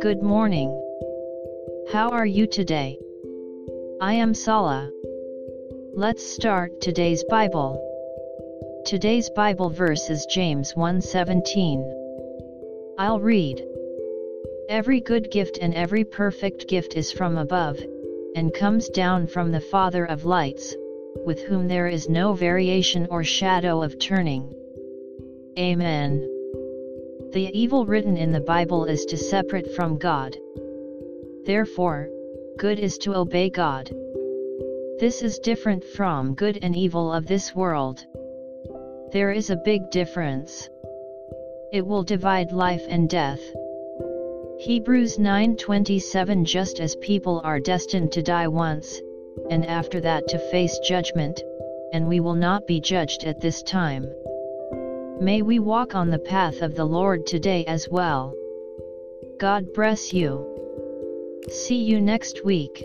Good morning. How are you today? I am Sala. Let's start today's Bible. Today's Bible verse is James 1:17. I'll read. Every good gift and every perfect gift is from above, and comes down from the Father of lights, with whom there is no variation or shadow of turning. Amen. The evil written in the Bible is to separate from God. Therefore, good is to obey God. This is different from good and evil of this world. There is a big difference. It will divide life and death. Hebrews 9:27 Just as people are destined to die once, and after that to face judgment, and we will not be judged at this time. May we walk on the path of the Lord today as well. God bless you. See you next week.